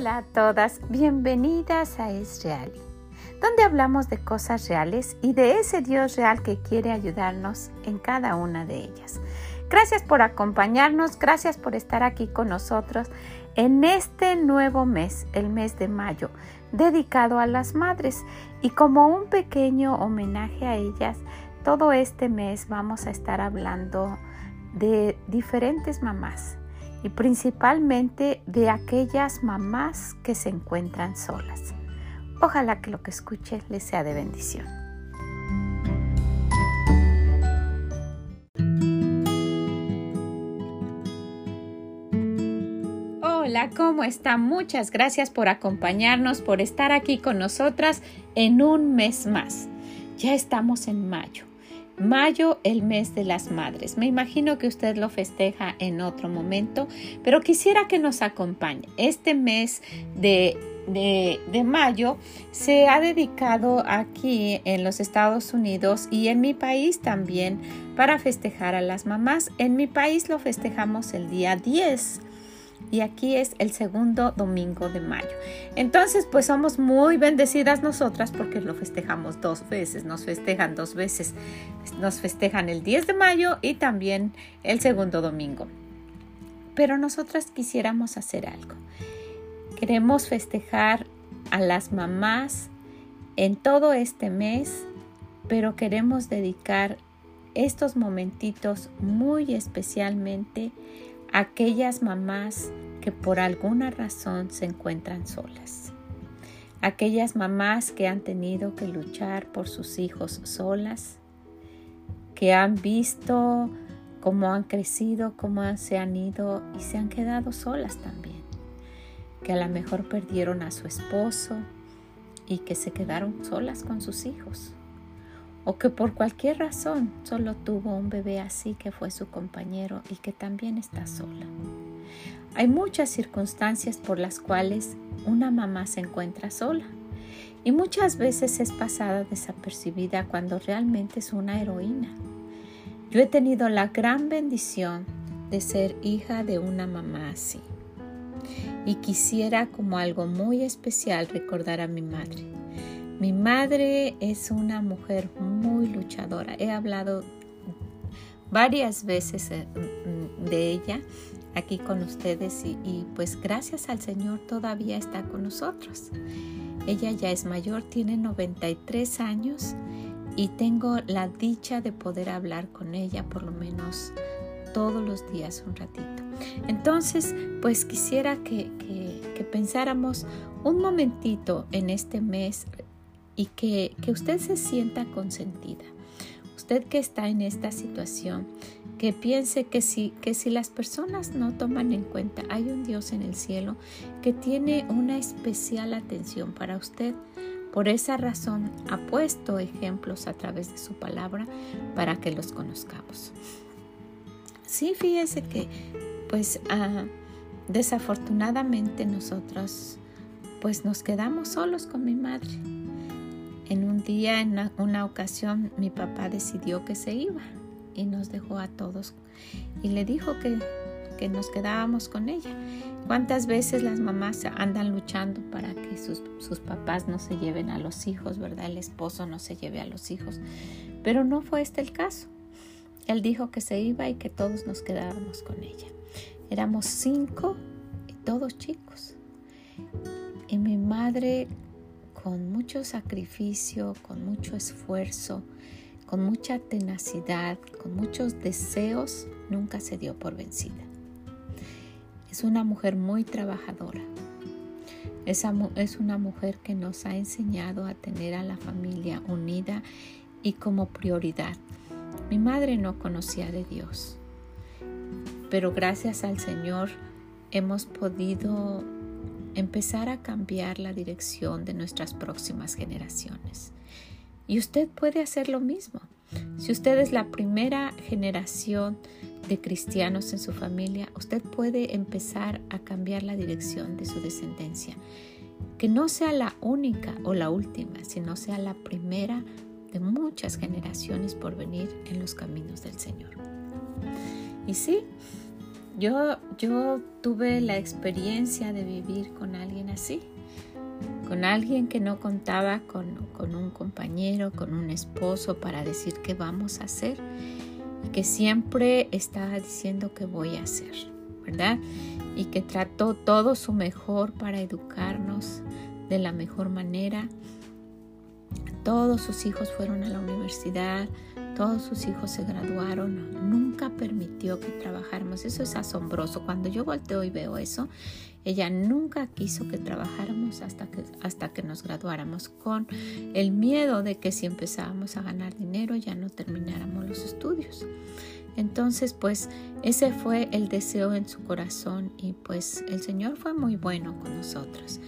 Hola a todas, bienvenidas a Israel, donde hablamos de cosas reales y de ese Dios real que quiere ayudarnos en cada una de ellas. Gracias por acompañarnos, gracias por estar aquí con nosotros en este nuevo mes, el mes de mayo, dedicado a las madres. Y como un pequeño homenaje a ellas, todo este mes vamos a estar hablando de diferentes mamás y principalmente de aquellas mamás que se encuentran solas. Ojalá que lo que escuche les sea de bendición. Hola, ¿cómo está? Muchas gracias por acompañarnos, por estar aquí con nosotras en un mes más. Ya estamos en mayo. Mayo, el mes de las madres. Me imagino que usted lo festeja en otro momento, pero quisiera que nos acompañe. Este mes de, de, mayo se ha dedicado aquí en los Estados Unidos y en mi país también para festejar a las mamás. En mi país lo festejamos el día 10 y aquí es el segundo domingo de mayo. Entonces, pues somos muy bendecidas nosotras porque lo festejamos dos veces, nos festejan dos veces. Nos festejan el 10 de mayo y también el segundo domingo. Pero nosotras quisiéramos hacer algo. Queremos festejar a las mamás en todo este mes, pero queremos dedicar estos momentitos muy especialmente aquellas mamás que por alguna razón se encuentran solas, aquellas mamás que han tenido que luchar por sus hijos solas, que han visto cómo han crecido, cómo se han ido y se han quedado solas también, que a lo mejor perdieron a su esposo y que se quedaron solas con sus hijos o que por cualquier razón solo tuvo un bebé así que fue su compañero y que también está sola. Hay muchas circunstancias por las cuales una mamá se encuentra sola y muchas veces es pasada desapercibida cuando realmente es una heroína. Yo he tenido la gran bendición de ser hija de una mamá así y quisiera como algo muy especial recordar a mi madre mi madre es una mujer muy luchadora. He hablado varias veces eh, mm, de ella aquí con ustedes y, pues gracias al Señor todavía está con nosotros. Ella ya es mayor, tiene 93 años y tengo la dicha de poder hablar con ella por lo menos todos los días un ratito. Entonces, pues quisiera que, que pensáramos un momentito en este mes y que, usted se sienta consentida. Usted que está en esta situación, que piense que si, que si las personas no toman en cuenta, hay un Dios en el cielo que tiene una especial atención para usted. Por esa razón ha puesto ejemplos a través de su palabra para que los conozcamos. Sí, fíjese que pues ah, desafortunadamente nosotros pues nos quedamos solos con mi madre. En un día, en una, ocasión, mi papá decidió que se iba y nos dejó a todos y le dijo que, que nos quedábamos con ella. ¿Cuántas veces las mamás andan luchando para que sus, sus, papás no se lleven a los hijos, verdad? El esposo no se lleve a los hijos. Pero no fue este el caso. Él dijo que se iba y que todos nos quedábamos con ella. Éramos cinco y todos chicos. Y mi madre con mucho sacrificio, con mucho esfuerzo, con mucha tenacidad, con muchos deseos, nunca se dio por vencida. Es una mujer muy trabajadora. Es, una mujer que nos ha enseñado a tener a la familia unida y como prioridad. Mi madre no conocía de Dios, pero gracias al Señor hemos podido empezar a cambiar la dirección de nuestras próximas generaciones. Y usted puede hacer lo mismo. Si usted es la primera generación de cristianos en su familia, usted puede empezar a cambiar la dirección de su descendencia. Que no sea la única o la última, sino sea la primera de muchas generaciones por venir en los caminos del Señor. Y sí, yo, yo tuve la experiencia de vivir con alguien así, con alguien que no contaba con, con un compañero, con un esposo para decir qué vamos a hacer y que siempre estaba diciendo qué voy a hacer, ¿verdad? Y que trató todo su mejor para educarnos de la mejor manera. Todos sus hijos fueron a la universidad, todos sus hijos se graduaron, nunca permitió que trabajáramos. Eso es asombroso. Cuando yo volteo y veo eso, ella nunca quiso que trabajáramos hasta que, hasta que nos graduáramos con el miedo de que si empezábamos a ganar dinero ya no termináramos los estudios. Entonces, pues ese fue el deseo en su corazón y pues el Señor fue muy bueno con nosotros.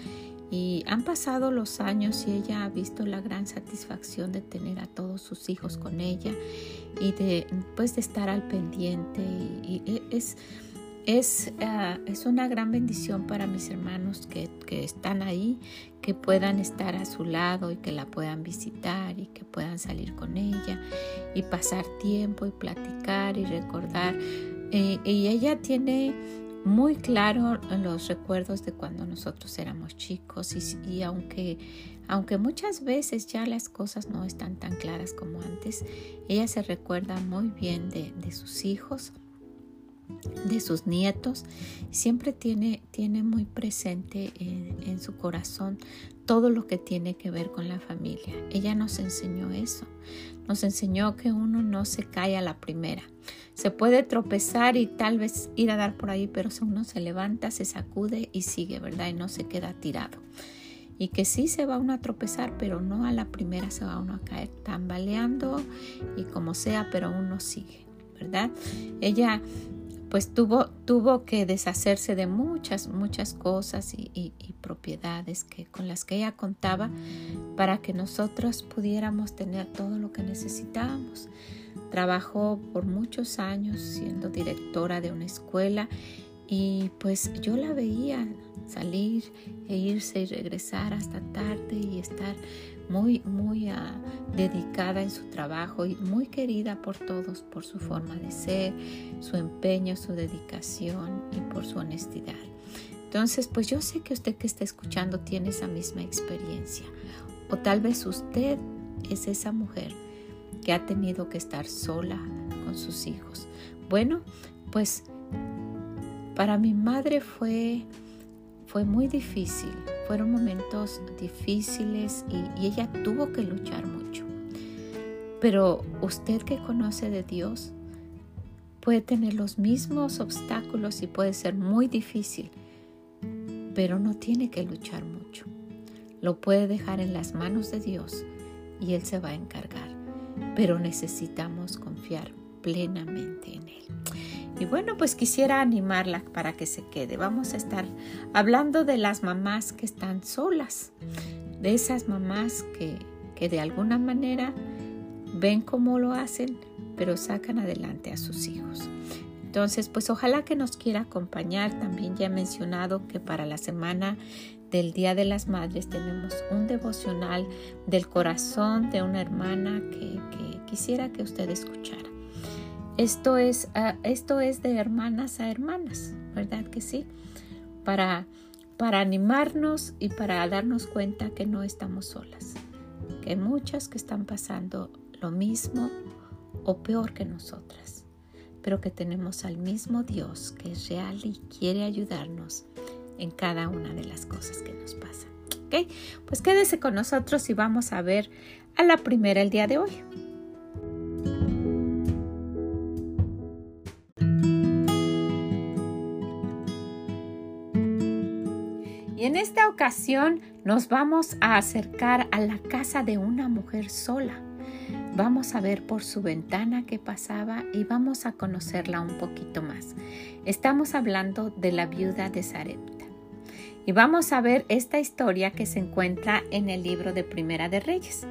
Y han pasado los años y ella ha visto la gran satisfacción de tener a todos sus hijos con ella y de, pues, de estar al pendiente. Y, e, es, es, ah, es, una gran bendición para mis hermanos que, que, están ahí, que puedan estar a su lado y que la puedan visitar y que puedan salir con ella y pasar tiempo y platicar y recordar. Eh, y ella tiene muy claro los recuerdos de cuando nosotros éramos chicos y, aunque, aunque muchas veces ya las cosas no están tan claras como antes, ella se recuerda muy bien de, sus hijos, de sus nietos, siempre tiene, tiene muy presente en, en su corazón todo lo que tiene que ver con la familia. Ella nos enseñó eso, nos enseñó que uno no se cae a la primera. Se puede tropezar y tal vez ir a dar por ahí, pero si uno se levanta, se sacude y sigue, ¿verdad? Y no se queda tirado. Y que sí se va uno a tropezar, pero no a la primera se va uno a caer tambaleando y como sea, pero uno sigue, ¿verdad? Ella pues tuvo, tuvo que deshacerse de muchas, muchas cosas y, propiedades que, con las que ella contaba para que nosotros pudiéramos tener todo lo que necesitábamos. Trabajó por muchos años siendo directora de una escuela y pues yo la veía salir e irse y regresar hasta tarde y estar muy, muy ah, dedicada en su trabajo y muy querida por todos por su forma de ser, su empeño, su dedicación y por su honestidad. Entonces, pues yo sé que usted que está escuchando tiene esa misma experiencia. O tal vez usted es esa mujer que ha tenido que estar sola con sus hijos. Bueno, pues para mi madre fue fue muy difícil, fueron momentos difíciles y, ella tuvo que luchar mucho. Pero usted que conoce de Dios puede tener los mismos obstáculos y puede ser muy difícil, pero no tiene que luchar mucho. Lo puede dejar en las manos de Dios y Él se va a encargar, pero necesitamos confiar plenamente en Él. Y bueno, pues quisiera animarla para que se quede. Vamos a estar hablando de las mamás que están solas, de esas mamás que, que de alguna manera ven cómo lo hacen, pero sacan adelante a sus hijos. Entonces, pues ojalá que nos quiera acompañar. También ya he mencionado que para la semana del Día de las Madres tenemos un devocional del corazón de una hermana que, que quisiera que usted escuchara. Esto es, ah, esto es de hermanas a hermanas, ¿verdad que sí? Para, para animarnos y para darnos cuenta que no estamos solas, que hay muchas que están pasando lo mismo o peor que nosotras, pero que tenemos al mismo Dios que es real y quiere ayudarnos en cada una de las cosas que nos pasan. ¿Ok? Pues quédese con nosotros y vamos a ver a la primera el día de hoy. Y en esta ocasión nos vamos a acercar a la casa de una mujer sola. Vamos a ver por su ventana qué pasaba y vamos a conocerla un poquito más. Estamos hablando de la viuda de Sarepta. Y vamos a ver esta historia que se encuentra en el libro de Primera de Reyes.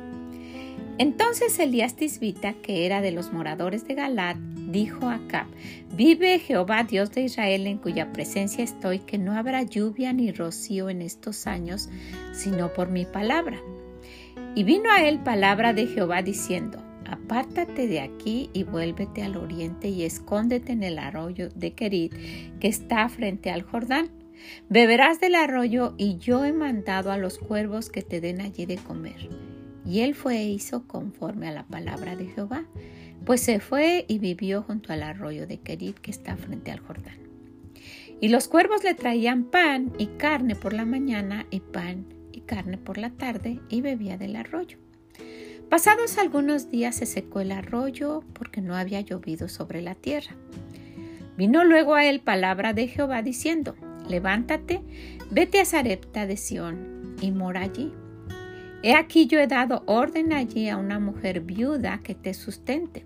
Entonces Elías Tisbita, que era de los moradores de Galat, dijo a Acab, Vive Jehová Dios de Israel en cuya presencia estoy, que no habrá lluvia ni rocío en estos años, sino por mi palabra. Y vino a él palabra de Jehová diciendo, apártate de aquí y vuélvete al oriente y escóndete en el arroyo de Kerit que está frente al Jordán. Beberás del arroyo y yo he mandado a los cuervos que te den allí de comer. Y él fue e hizo conforme a la palabra de Jehová, pues se fue y vivió junto al arroyo de Kerit que está frente al Jordán. Y los cuervos le traían pan y carne por la mañana y pan y carne por la tarde y bebía del arroyo. Pasados algunos días se secó el arroyo porque no había llovido sobre la tierra. Vino luego a él palabra de Jehová diciendo, levántate, vete a Sarepta de Sión y mora allí. He aquí yo he dado orden allí a una mujer viuda que te sustente.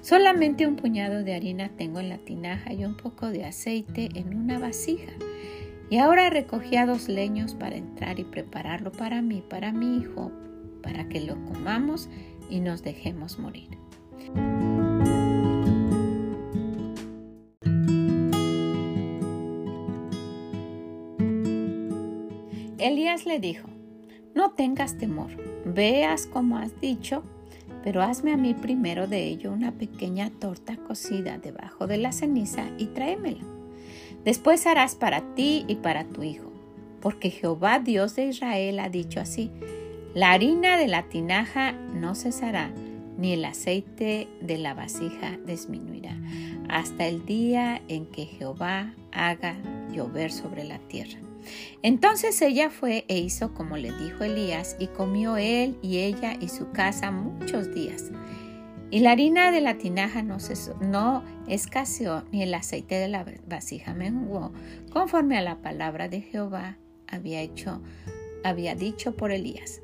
Solamente un puñado de harina tengo en la tinaja y un poco de aceite en una vasija. Y ahora recogía dos leños para entrar y prepararlo para mí, para mi hijo, para que lo comamos y nos dejemos morir. Elías le dijo, no tengas temor, veas como has dicho, pero hazme a mí primero de ello una pequeña torta cocida debajo de la ceniza y tráemela. Después harás para ti y para tu hijo, porque Jehová Dios de Israel ha dicho así, la harina de la tinaja no cesará, ni el aceite de la vasija disminuirá, hasta el día en que Jehová haga llover sobre la tierra. Entonces ella fue e hizo como le dijo Elías, y comió él y ella y su casa muchos días. Y la harina de la tinaja no, cesó, no escaseó, ni el aceite de la vasija menguó, conforme a la palabra de Jehová había hecho, había dicho por Elías.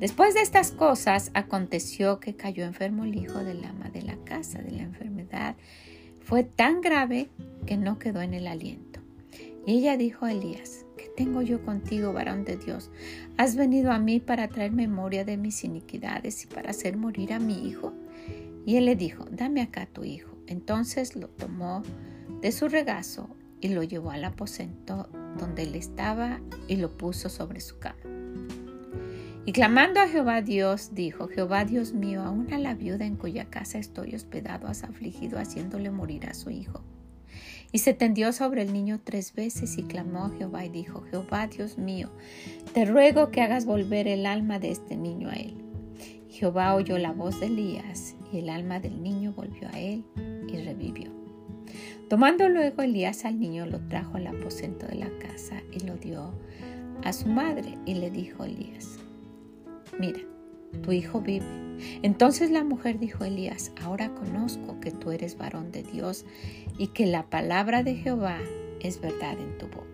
Después de estas cosas, aconteció que cayó enfermo el hijo del ama de la casa. De la enfermedad fue tan grave que no quedó en el aliento. Y ella dijo a Elías, ¿qué tengo yo contigo, varón de Dios? ¿Has venido a mí para traer memoria de mis iniquidades y para hacer morir a mi hijo? Y él le dijo, dame acá tu hijo. Entonces lo tomó de su regazo y lo llevó al aposento donde él estaba y lo puso sobre su cama. Y clamando a Jehová Dios, dijo, Jehová Dios mío, aún a la viuda en cuya casa estoy hospedado has afligido haciéndole morir a su hijo. Y se tendió sobre el niño tres veces y clamó a Jehová y dijo, Jehová Dios mío, te ruego que hagas volver el alma de este niño a él. Jehová oyó la voz de Elías y el alma del niño volvió a él y revivió. Tomando luego Elías al niño lo trajo al aposento de la casa y lo dio a su madre y le dijo Elías, mira, tu hijo vive. Entonces la mujer dijo a Elías, ahora conozco que tú eres varón de Dios y que la palabra de Jehová es verdad en tu boca.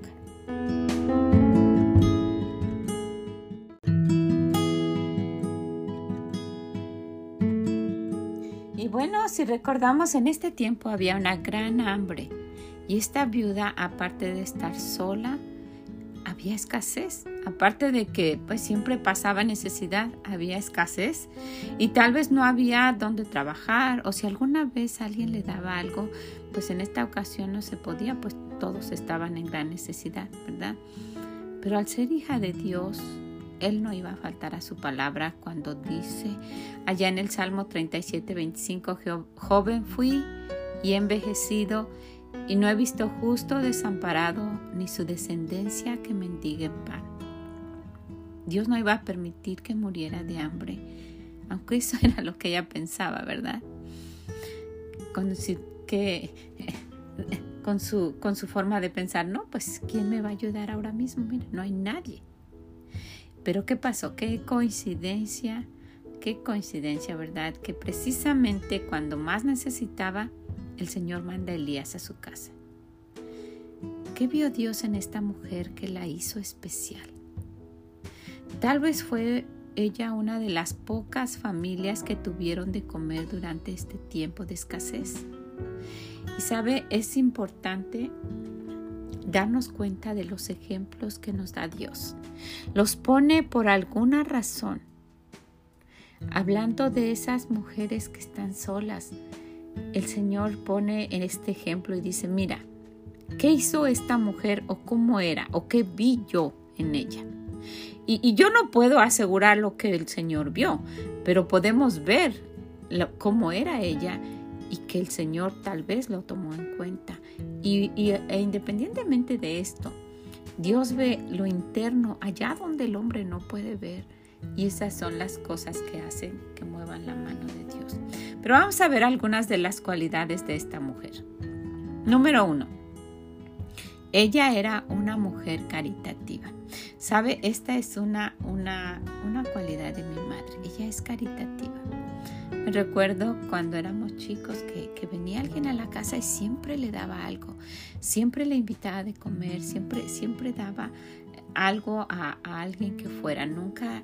Y bueno, si recordamos, en este tiempo había una gran hambre y esta viuda, aparte de estar sola, había escasez. Aparte de que pues siempre pasaba necesidad, había escasez y tal vez no había dónde trabajar o si alguna vez alguien le daba algo, pues en esta ocasión no se podía, pues todos estaban en gran necesidad, ¿verdad? Pero al ser hija de Dios, él no iba a faltar a su palabra cuando dice allá en el Salmo 37, 25, joven fui y envejecido y no he visto justo desamparado ni su descendencia que mendigue pan. Dios no iba a permitir que muriera de hambre, aunque eso era lo que ella pensaba, ¿verdad? Con su, con su forma de pensar, no, pues ¿quién me va a ayudar ahora mismo? Mira, no hay nadie. Pero ¿qué pasó? ¿Qué coincidencia? Qué coincidencia, ¿verdad? Que precisamente cuando más necesitaba, el Señor manda a Elías a su casa. ¿Qué vio Dios en esta mujer que la hizo especial? Tal vez fue ella una de las pocas familias que tuvieron de comer durante este tiempo de escasez. Y sabe, es importante darnos cuenta de los ejemplos que nos da Dios. Los pone por alguna razón. Hablando de esas mujeres que están solas, el Señor pone en este ejemplo y dice, mira, ¿qué hizo esta mujer o cómo era o qué vi yo en ella? Y, yo no puedo asegurar lo que el Señor vio, pero podemos ver cómo era ella y que el Señor tal vez lo tomó en cuenta. Y, e independientemente de esto, Dios ve lo interno allá donde el hombre no puede ver. Y esas son las cosas que hacen que muevan la mano de Dios. Pero vamos a ver algunas de las cualidades de esta mujer. Número uno, ella era una mujer caritativa. Sabe, esta es una, una, una cualidad de mi madre. Ella es caritativa. Me recuerdo cuando éramos chicos que, que, venía alguien a la casa y siempre le daba algo, siempre le invitaba de comer, siempre, siempre daba algo a, alguien que fuera. Nunca,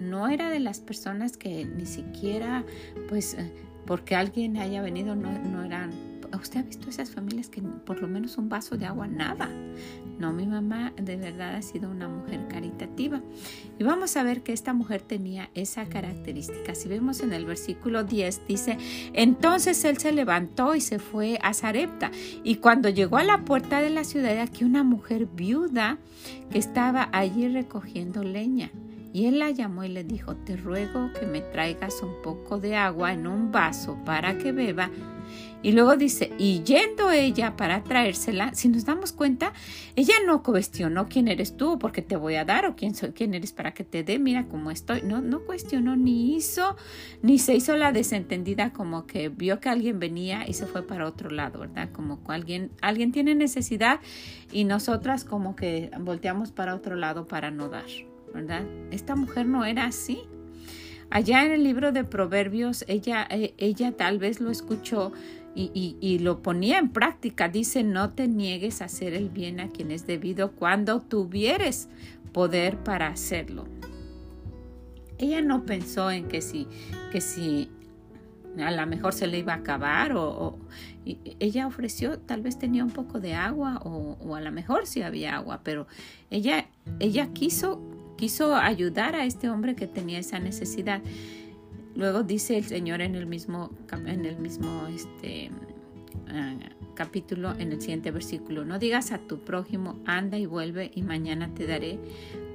no era de las personas que ni siquiera, pues, eh, porque alguien haya venido, no, no eran ¿Usted ha visto esas familias que por lo menos un vaso de agua, nada? No, mi mamá de verdad ha sido una mujer caritativa. Y vamos a ver que esta mujer tenía esa característica. Si vemos en el versículo 10, dice, entonces él se levantó y se fue a Zarepta. Y cuando llegó a la puerta de la ciudad, aquí una mujer viuda que estaba allí recogiendo leña. Y él la llamó y le dijo, te ruego que me traigas un poco de agua en un vaso para que beba. Y luego dice, y yendo ella para traérsela, si nos damos cuenta, ella no cuestionó quién eres tú, porque te voy a dar, o quién, soy, quién eres para que te dé, mira cómo estoy. No, no cuestionó, ni hizo, ni se hizo la desentendida como que vio que alguien venía y se fue para otro lado, ¿verdad? Como que alguien, alguien tiene necesidad y nosotras como que volteamos para otro lado para no dar, ¿verdad? Esta mujer no era así. Allá en el libro de Proverbios, ella, eh, ella tal vez lo escuchó y, lo ponía en práctica. Dice, no te niegues a hacer el bien a quien es debido cuando tuvieres poder para hacerlo. Ella no pensó en que si, que si a lo mejor se le iba a acabar o, ella ofreció, tal vez tenía un poco de agua o, o, a lo mejor sí había agua, pero ella, ella quiso, quiso ayudar a este hombre que tenía esa necesidad. Luego dice el Señor en el mismo, en el mismo este, ah, capítulo, en el siguiente versículo, no digas a tu prójimo, anda y vuelve y mañana te daré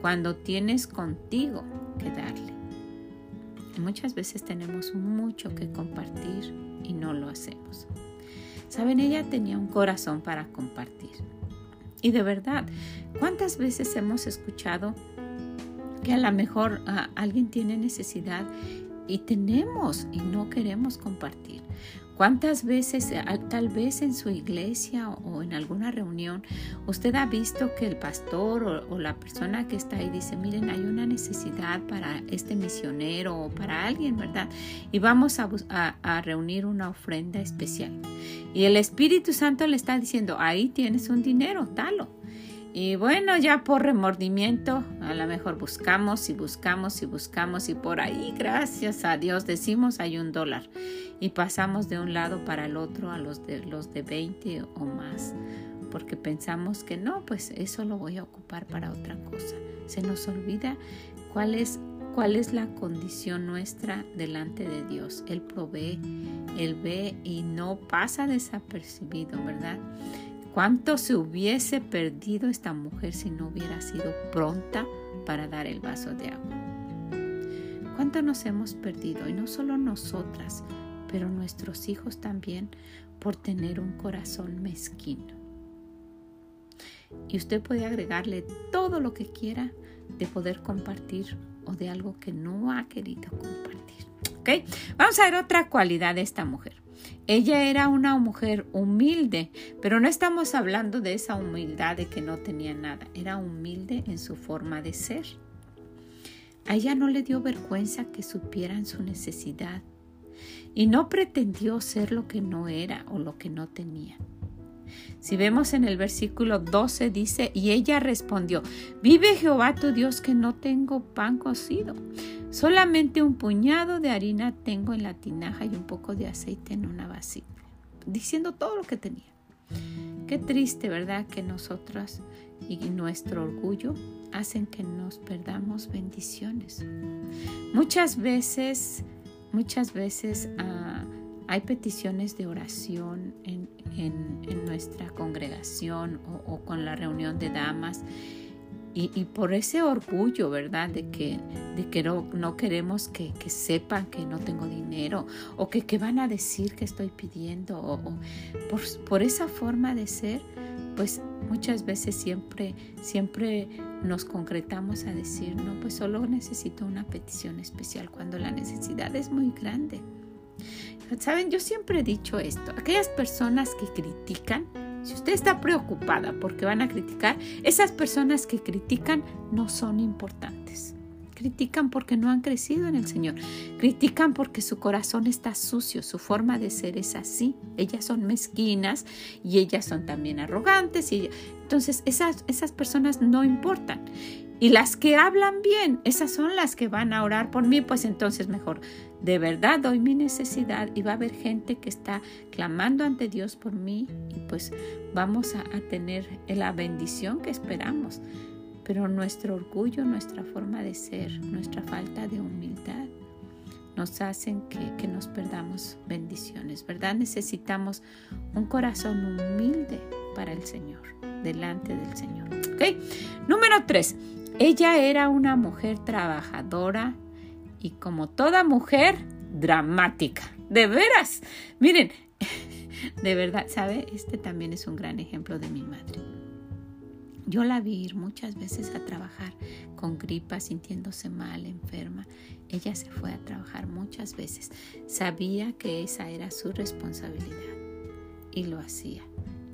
cuando tienes contigo que darle. muchas veces tenemos mucho que compartir y no lo hacemos. Saben, ella tenía un corazón para compartir. Y de verdad, ¿cuántas veces hemos escuchado que a lo mejor ah, alguien tiene necesidad y tenemos y no queremos compartir. ¿Cuántas veces, eh, tal vez en su iglesia o en alguna reunión, usted ha visto que el pastor o, la persona que está ahí dice, miren, hay una necesidad para este misionero o para alguien, ¿verdad? Y vamos a, a reunir una ofrenda especial. Y el Espíritu Santo le está diciendo, ahí tienes un dinero, dalo. Y bueno, ya por remordimiento, a lo mejor buscamos y buscamos y buscamos y por ahí, gracias a Dios, decimos hay un dólar. Y pasamos de un lado para el otro a los de, los de 20 o más, porque pensamos que no, pues eso lo voy a ocupar para otra cosa. Se nos olvida cuál es, cuál es la condición nuestra delante de Dios. Él provee, Él ve y no pasa desapercibido, ¿verdad? ¿Cuánto se hubiese perdido esta mujer si no hubiera sido pronta para dar el vaso de agua? ¿Cuánto nos hemos perdido? Y no solo nosotras, pero nuestros hijos también por tener un corazón mezquino. Y usted puede agregarle todo lo que quiera de poder compartir o de algo que no ha querido compartir. Vamos a ver otra cualidad de esta mujer. Ella era una mujer humilde, pero no estamos hablando de esa humildad de que no tenía nada, era humilde en su forma de ser. A ella no le dio vergüenza que supieran su necesidad y no pretendió ser lo que no era o lo que no tenía. Si vemos en el versículo 12 dice, y ella respondió, vive Jehová tu Dios que no tengo pan cocido, solamente un puñado de harina tengo en la tinaja y un poco de aceite en una vasija, diciendo todo lo que tenía. Qué triste, ¿verdad? Que nosotras y nuestro orgullo hacen que nos perdamos bendiciones. Muchas veces, muchas veces ah, hay peticiones de oración en, nuestra congregación o, con la reunión de damas. Y, por ese orgullo, ¿verdad? De que, de que no, queremos que, sepan que no tengo dinero o que, que van a decir que estoy pidiendo o, por, por, esa forma de ser, pues muchas veces siempre, siempre nos concretamos a decir, no, pues solo necesito una petición especial cuando la necesidad es muy grande. Saben, yo siempre he dicho esto, aquellas personas que critican, si usted está preocupada porque van a criticar, esas personas que critican no son importantes. Critican porque no han crecido en el Señor. Critican porque su corazón está sucio, su forma de ser es así. Ellas son mezquinas y ellas son también arrogantes. Y entonces esas, esas personas no importan. Y las que hablan bien, esas son las que van a orar por mí, pues entonces mejor, de verdad doy mi necesidad y va a haber gente que está clamando ante Dios por mí y pues vamos a, tener la bendición que esperamos. Pero nuestro orgullo, nuestra forma de ser, nuestra falta de humildad nos hacen que, nos perdamos bendiciones, ¿verdad? Necesitamos un corazón humilde para el Señor, delante del Señor. ¿Ok? Número tres, ella era una mujer trabajadora y como toda mujer, dramática. De veras. Miren, de verdad, ¿sabe? Este también es un gran ejemplo de mi madre. Yo la vi ir muchas veces a trabajar con gripa, sintiéndose mal, enferma. Ella se fue a trabajar muchas veces. Sabía que esa era su responsabilidad y lo hacía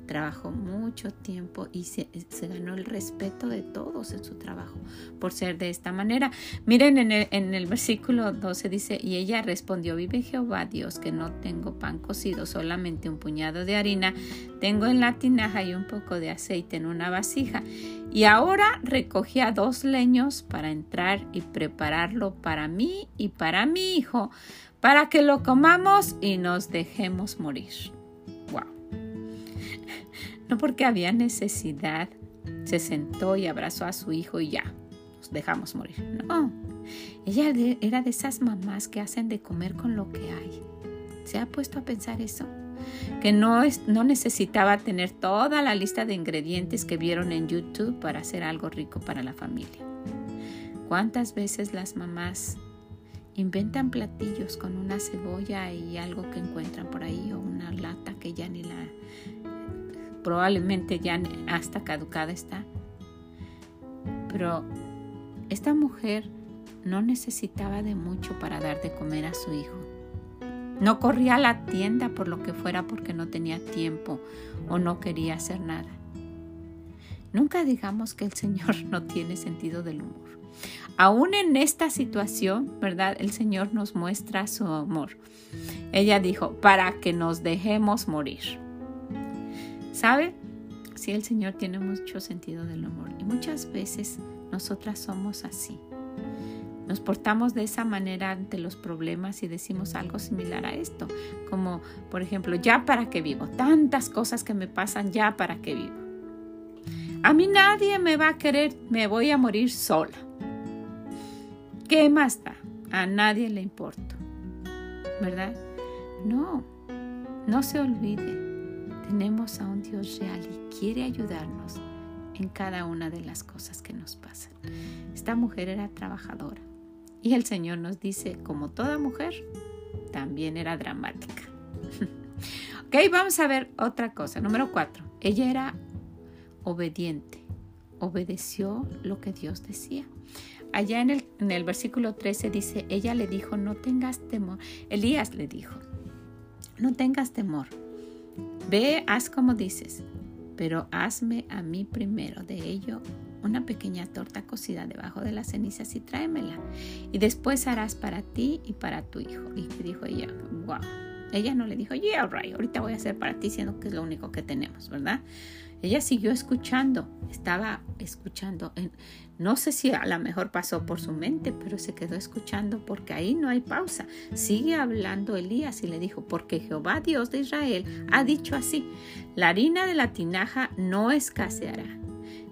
trabajó mucho tiempo y se, ganó el respeto de todos en su trabajo por ser de esta manera. Miren en el, en el versículo 12 dice, y ella respondió, vive Jehová Dios que no tengo pan cocido, solamente un puñado de harina, tengo en la tinaja y un poco de aceite en una vasija. Y ahora recogía dos leños para entrar y prepararlo para mí y para mi hijo, para que lo comamos y nos dejemos morir. No porque había necesidad, se sentó y abrazó a su hijo y ya, nos dejamos morir. No, ella era de esas mamás que hacen de comer con lo que hay. ¿Se ha puesto a pensar eso? Que no, no necesitaba tener toda la lista de ingredientes que vieron en YouTube para hacer algo rico para la familia. ¿Cuántas veces las mamás inventan platillos con una cebolla y algo que encuentran por ahí o una lata que ya ni la probablemente ya hasta caducada está. Pero esta mujer no necesitaba de mucho para dar de comer a su hijo. No corría a la tienda por lo que fuera porque no tenía tiempo o no quería hacer nada. Nunca digamos que el Señor no tiene sentido del humor. Aún en esta situación, ¿verdad? El Señor nos muestra su amor. Ella dijo, para que nos dejemos morir. ¿Sabe? Sí, el Señor tiene mucho sentido del humor y muchas veces nosotras somos así. Nos portamos de esa manera ante los problemas y decimos algo similar a esto, como por ejemplo, ya para qué vivo, tantas cosas que me pasan, ya para qué vivo. A mí nadie me va a querer, me voy a morir sola. ¿Qué más da? A nadie le importa, ¿verdad? No, no se olvide tenemos a un Dios real y quiere ayudarnos en cada una de las cosas que nos pasan. Esta mujer era trabajadora y el Señor nos dice, como toda mujer, también era dramática. ok, vamos a ver otra cosa. Número cuatro, ella era obediente, obedeció lo que Dios decía. Allá en el, en el versículo 13 dice, ella le dijo, no tengas temor. Elías le dijo, no tengas temor Ve, haz como dices, pero hazme a mí primero de ello una pequeña torta cocida debajo de las cenizas y tráemela. Y después harás para ti y para tu hijo. Y dijo ella, wow, Ella no le dijo, yeah, right, ahorita voy a hacer para ti, siendo que es lo único que tenemos, ¿verdad? Ella siguió escuchando, estaba escuchando. no sé si a lo mejor pasó por su mente, pero se quedó escuchando porque ahí no hay pausa. Sigue hablando Elías y le dijo, porque Jehová Dios de Israel ha dicho así, la harina de la tinaja no escaseará,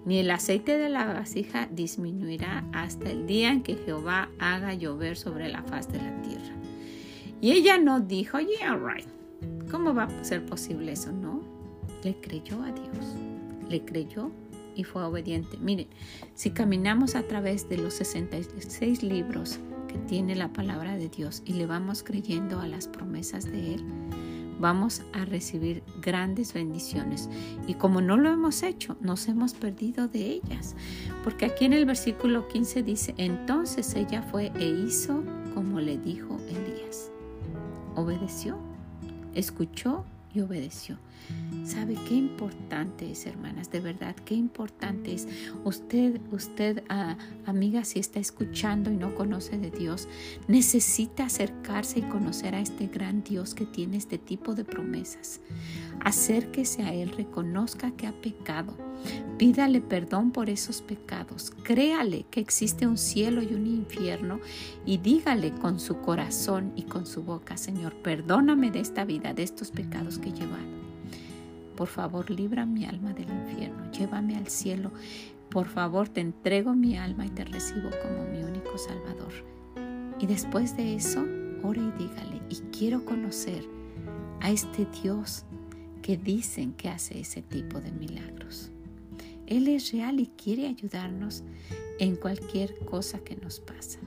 ni el aceite de la vasija disminuirá hasta el día en que Jehová haga llover sobre la faz de la tierra. Y ella no dijo, yeah, right. ¿Cómo va a ser posible eso? No, le creyó a Dios, le creyó y fue obediente. Miren, si caminamos a través de los 66 libros que tiene la palabra de Dios y le vamos creyendo a las promesas de Él, vamos a recibir grandes bendiciones. Y como no lo hemos hecho, nos hemos perdido de ellas. Porque aquí en el versículo 15 dice, entonces ella fue e hizo como le dijo Elías. Obedeció, escuchó y obedeció. ¿Sabe qué importante es, hermanas? De verdad, qué importante es. Usted, usted, ah, amiga, si está escuchando y no conoce de Dios, necesita acercarse y conocer a este gran Dios que tiene este tipo de promesas. Acérquese a Él, reconozca que ha pecado. Pídale perdón por esos pecados. Créale que existe un cielo y un infierno y dígale con su corazón y con su boca, Señor, perdóname de esta vida, de estos pecados que he llevado. Por favor, libra mi alma del infierno, llévame al cielo. Por favor, te entrego mi alma y te recibo como mi único Salvador. Y después de eso, ore y dígale, y quiero conocer a este Dios que dicen que hace ese tipo de milagros. Él es real y quiere ayudarnos en cualquier cosa que nos pasa.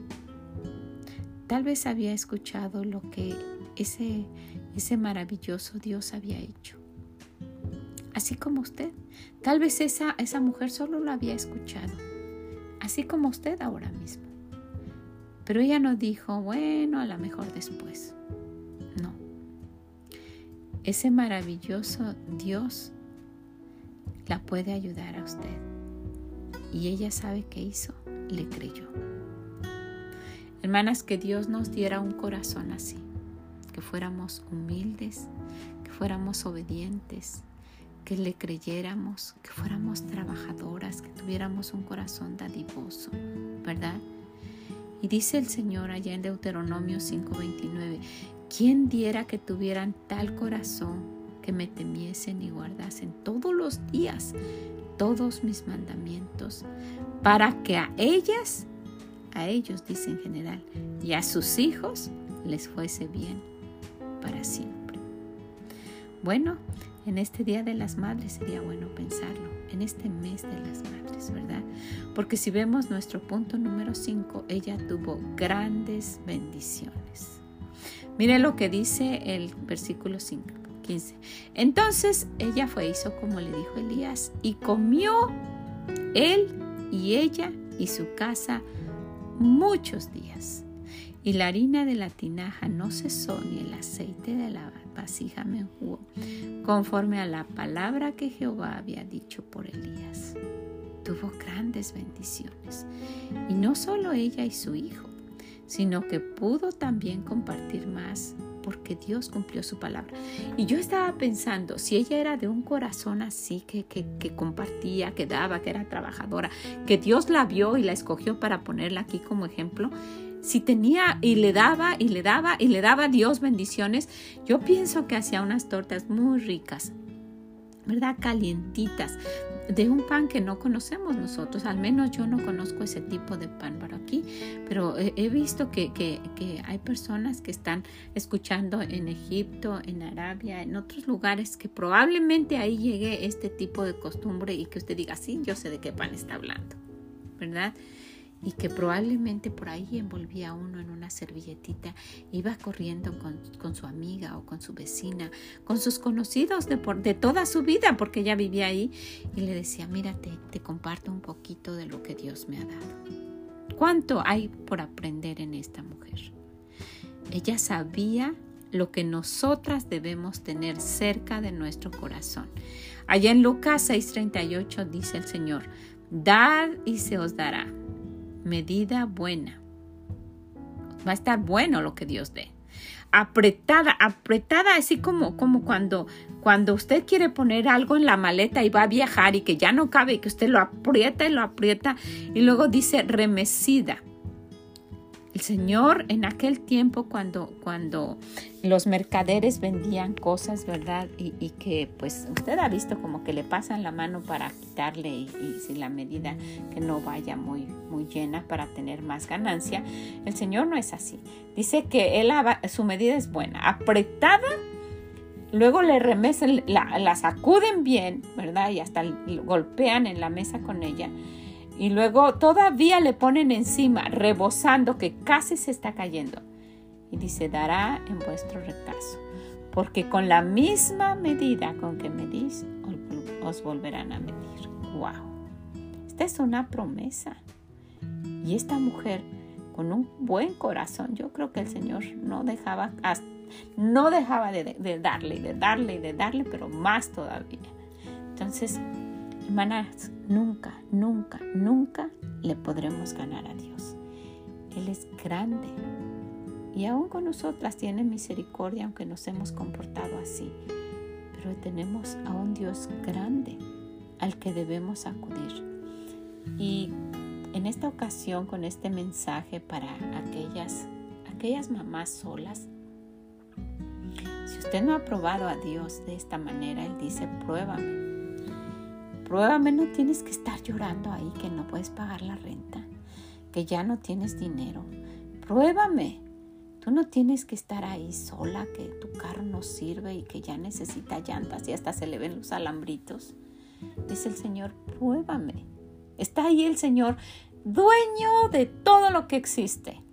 Tal vez había escuchado lo que ese, ese maravilloso Dios había hecho así como usted. Tal vez esa, esa mujer solo lo había escuchado, así como usted ahora mismo. Pero ella no dijo, bueno, a lo mejor después. No. Ese maravilloso Dios la puede ayudar a usted. Y ella sabe qué hizo, le creyó. Hermanas, que Dios nos diera un corazón así, que fuéramos humildes, que fuéramos obedientes, que le creyéramos, que fuéramos trabajadoras, que tuviéramos un corazón dadivoso, ¿verdad? Y dice el Señor allá en Deuteronomio 5:29, ¿quién diera que tuvieran tal corazón que me temiesen y guardasen todos los días todos mis mandamientos, para que a ellas, a ellos dice en general, y a sus hijos les fuese bien para siempre? Bueno, en este Día de las Madres sería bueno pensarlo, en este mes de las Madres, ¿verdad? Porque si vemos nuestro punto número 5, ella tuvo grandes bendiciones. Mire lo que dice el versículo 5, 15. Entonces ella fue, hizo como le dijo Elías, y comió él y ella y su casa muchos días. Y la harina de la tinaja no cesó ni el aceite de la vasija menguó, conforme a la palabra que Jehová había dicho por Elías. Tuvo grandes bendiciones, y no solo ella y su hijo, sino que pudo también compartir más porque Dios cumplió su palabra. Y yo estaba pensando, si ella era de un corazón así, que, que, compartía, que daba, que era trabajadora, que Dios la vio y la escogió para ponerla aquí como ejemplo, si tenía y le daba y le daba y le daba Dios bendiciones, yo pienso que hacía unas tortas muy ricas, ¿verdad? Calientitas, de un pan que no conocemos nosotros, al menos yo no conozco ese tipo de pan para aquí, pero he, visto que, que, que, hay personas que están escuchando en Egipto, en Arabia, en otros lugares que probablemente ahí llegue este tipo de costumbre y que usted diga, sí, yo sé de qué pan está hablando, ¿verdad? Y que probablemente por ahí envolvía a uno en una servilletita, iba corriendo con, su amiga o con su vecina, con sus conocidos de, de toda su vida, porque ella vivía ahí, y le decía, mírate, te comparto un poquito de lo que Dios me ha dado. ¿Cuánto hay por aprender en esta mujer? Ella sabía lo que nosotras debemos tener cerca de nuestro corazón. Allá en Lucas 6:38 dice el Señor, dad y se os dará medida buena. Va a estar bueno lo que Dios dé. apretada, apretada, así como, como cuando, cuando usted quiere poner algo en la maleta y va a viajar y que ya no cabe, que usted lo aprieta y lo aprieta y luego dice remecida. El Señor en aquel tiempo cuando, cuando los mercaderes vendían cosas, ¿verdad? Y, que pues usted ha visto como que le pasan la mano para quitarle y, si la medida que no vaya muy, muy llena para tener más ganancia. El Señor no es así. Dice que él, su medida es buena, apretada Luego le remesen, la, la, sacuden bien, ¿verdad? Y hasta golpean en la mesa con ella y luego todavía le ponen encima, rebosando que casi se está cayendo. Y dice, dará en vuestro recaso, porque con la misma medida con que medís, os volverán a medir. ¡Wow! Esta es una promesa. Y esta mujer, con un buen corazón, yo creo que el Señor no dejaba, no dejaba de, de darle de darle de darle, pero más todavía. Entonces, Hermanas, nunca, nunca, nunca le podremos ganar a Dios. Él es grande y aún con nosotras tiene misericordia aunque nos hemos comportado así. Pero tenemos a un Dios grande al que debemos acudir. Y en esta ocasión con este mensaje para aquellas, aquellas mamás solas, si usted no ha probado a Dios de esta manera, Él dice, pruébame Pruébame, no tienes que estar llorando ahí que no puedes pagar la renta, que ya no tienes dinero. Pruébame. Tú no tienes que estar ahí sola, que tu carro no sirve y que ya necesita llantas y hasta se le ven los alambritos. Dice el Señor, pruébame. Está ahí el Señor, dueño de todo lo que existe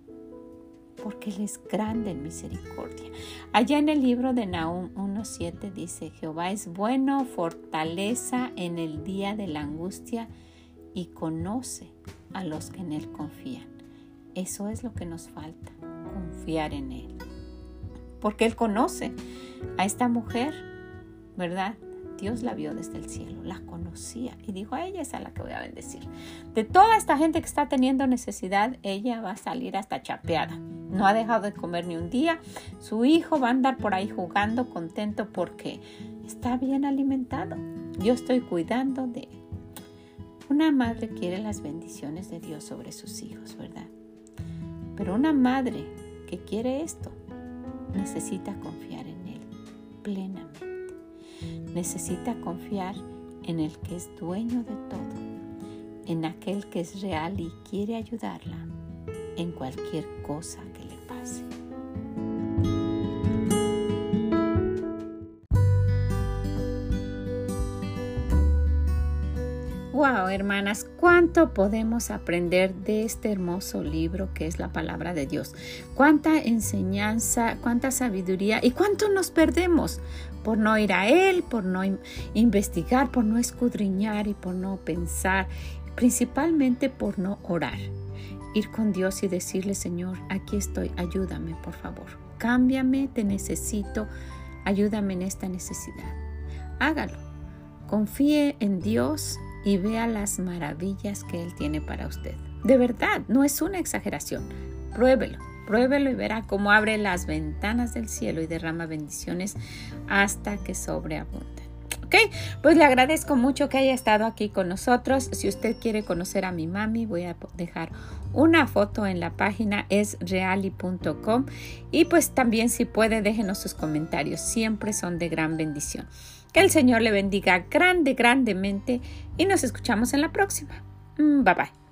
porque Él es grande en misericordia. Allá en el libro de Nahum 1.7 dice, Jehová es bueno, fortaleza en el día de la angustia y conoce a los que en Él confían. Eso es lo que nos falta, confiar en Él. Porque Él conoce a esta mujer, ¿verdad? Dios la vio desde el cielo, la conocía y dijo, a ella es a la que voy a bendecir. De toda esta gente que está teniendo necesidad, ella va a salir hasta chapeada. No ha dejado de comer ni un día. Su hijo va a andar por ahí jugando contento porque está bien alimentado. Yo estoy cuidando de él. Una madre quiere las bendiciones de Dios sobre sus hijos, ¿verdad? Pero una madre que quiere esto necesita confiar en Él plenamente. Necesita confiar en el que es dueño de todo, en aquel que es real y quiere ayudarla en cualquier cosa que le pase. Wow, hermanas, cuánto podemos aprender de este hermoso libro que es la palabra de Dios. Cuánta enseñanza, cuánta sabiduría y cuánto nos perdemos por no ir a Él, por no investigar, por no escudriñar y por no pensar, principalmente por no orar ir con Dios y decirle, Señor, aquí estoy, ayúdame, por favor. Cámbiame, te necesito, ayúdame en esta necesidad. Hágalo. Confíe en Dios y vea las maravillas que Él tiene para usted. De verdad, no es una exageración. Pruébelo, pruébelo y verá cómo abre las ventanas del cielo y derrama bendiciones hasta que sobreabunde. Pues le agradezco mucho que haya estado aquí con nosotros. Si usted quiere conocer a mi mami, voy a dejar una foto en la página es reali.com y pues también si puede déjenos sus comentarios, siempre son de gran bendición. Que el Señor le bendiga grande, grandemente y nos escuchamos en la próxima. Mm, bye bye.